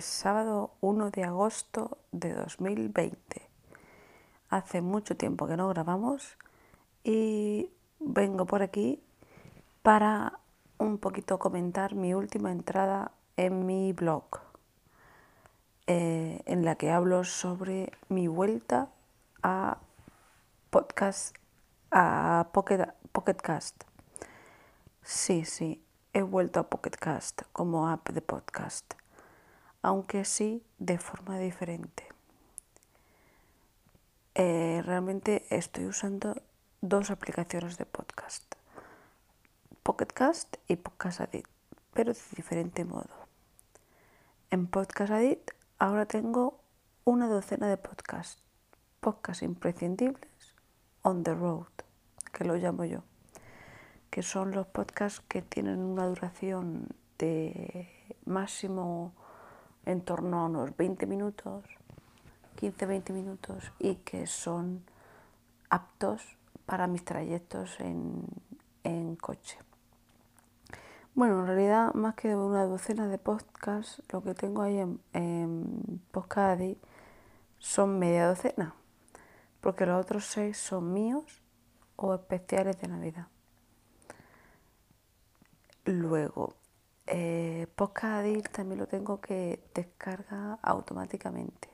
sábado 1 de agosto de 2020. Hace mucho tiempo que no grabamos y vengo por aquí para un poquito comentar mi última entrada en mi blog, eh, en la que hablo sobre mi vuelta a podcast, a Pocket, Pocketcast. Sí, sí, he vuelto a Pocketcast como app de podcast aunque sí de forma diferente. Eh, realmente estoy usando dos aplicaciones de podcast, Pocketcast y Podcast Addict, pero de diferente modo. En Podcast Addict ahora tengo una docena de podcasts, podcasts imprescindibles on the road, que lo llamo yo, que son los podcasts que tienen una duración de máximo en torno a unos 20 minutos, 15-20 minutos y que son aptos para mis trayectos en, coche. Bueno, en realidad más que una docena de podcasts, lo que tengo ahí en, en son media docena, porque los otros seis son míos o especiales de Navidad. Luego, eh, Podcast también lo tengo que descarga automáticamente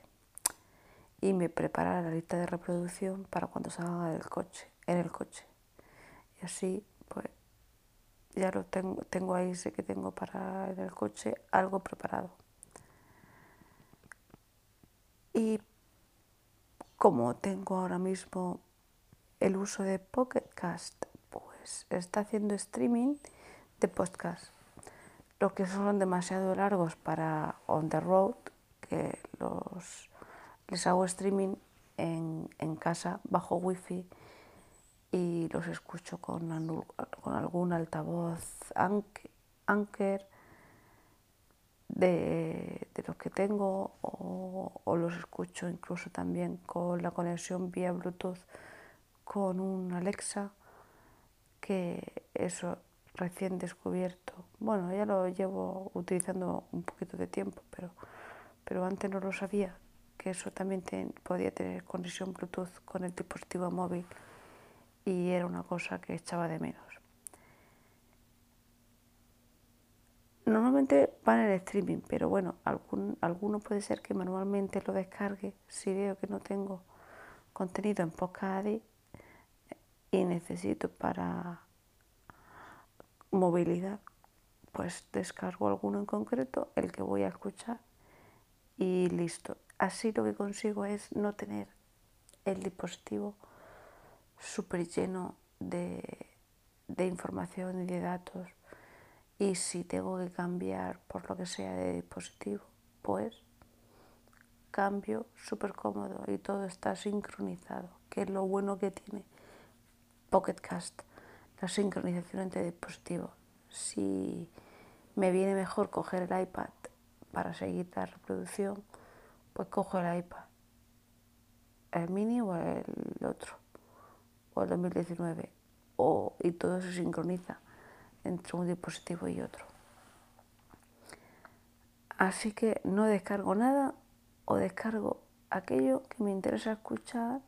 y me prepara la lista de reproducción para cuando salga del coche, en el coche. Y así, pues, ya lo tengo, tengo ahí, sé que tengo para en el coche algo preparado. Y como tengo ahora mismo el uso de Pocket Cast, pues está haciendo streaming de podcast los que son demasiado largos para on the road, que los les hago streaming en, casa bajo wifi y los escucho con, con algún altavoz Anker de, los que tengo o, o, los escucho incluso también con la conexión vía Bluetooth con un Alexa que eso recién descubierto. Bueno, ya lo llevo utilizando un poquito de tiempo, pero, pero antes no lo sabía, que eso también podía tener conexión Bluetooth con el dispositivo móvil y era una cosa que echaba de menos. Normalmente van en el streaming, pero bueno, algún, alguno puede ser que manualmente lo descargue si veo que no tengo contenido en podcast y necesito para movilidad, pues descargo alguno en concreto, el que voy a escuchar y listo. Así lo que consigo es no tener el dispositivo súper lleno de, de, información y de datos. Y si tengo que cambiar por lo que sea de dispositivo, pues cambio súper cómodo y todo está sincronizado, que es lo bueno que tiene Pocket Cast la sincronización entre dispositivos. Si me viene mejor coger el iPad para seguir la reproducción, pues cojo el iPad. El mini o el otro, o el 2019, o, y todo se sincroniza entre un dispositivo y otro. Así que no descargo nada o descargo aquello que me interesa escuchar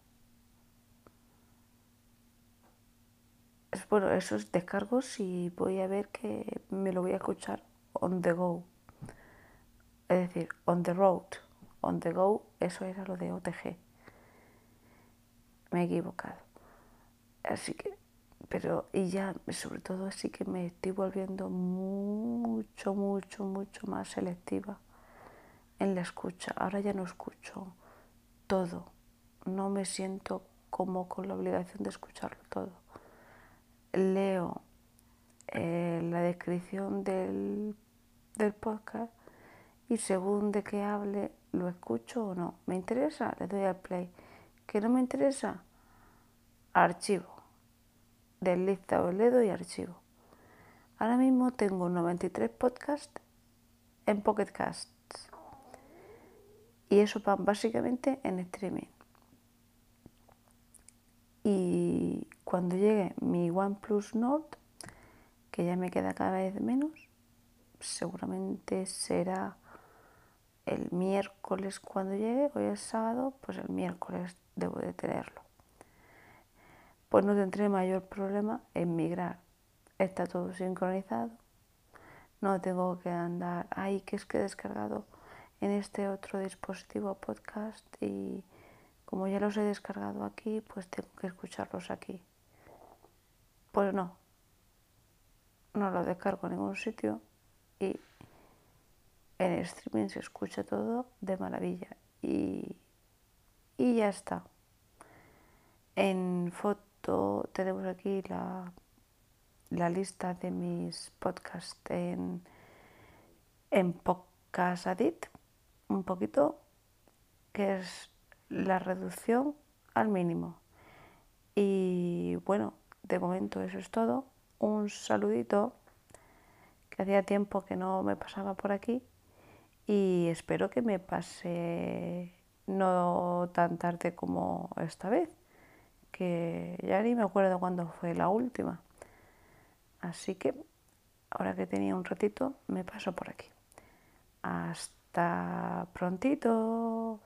bueno, esos descargos y voy a ver que me lo voy a escuchar on the go. Es decir, on the road. On the go, eso era lo de OTG. Me he equivocado. Así que, pero, y ya, sobre todo, así que me estoy volviendo mucho, mucho, mucho más selectiva en la escucha. Ahora ya no escucho todo. No me siento como con la obligación de escucharlo todo leo eh, la descripción del, del podcast y según de qué hable, lo escucho o no. ¿Me interesa? Le doy al play. ¿Que no me interesa? Archivo. Del o le doy archivo. Ahora mismo tengo 93 podcasts en Pocket Casts. Y eso van básicamente en streaming. Y cuando llegue mi OnePlus Nord, que ya me queda cada vez menos, seguramente será el miércoles cuando llegue, hoy es sábado, pues el miércoles debo de tenerlo. Pues no tendré mayor problema en migrar. Está todo sincronizado. No tengo que andar, ay, que es que he descargado en este otro dispositivo podcast y como ya los he descargado aquí, pues tengo que escucharlos aquí. Pues no, no lo descargo en ningún sitio y en streaming se escucha todo de maravilla y, y ya está. En foto tenemos aquí la, la lista de mis podcasts en, en Podcast un poquito, que es la reducción al mínimo. Y bueno, de momento eso es todo. Un saludito, que hacía tiempo que no me pasaba por aquí y espero que me pase no tan tarde como esta vez, que ya ni me acuerdo cuándo fue la última. Así que ahora que tenía un ratito, me paso por aquí. Hasta prontito.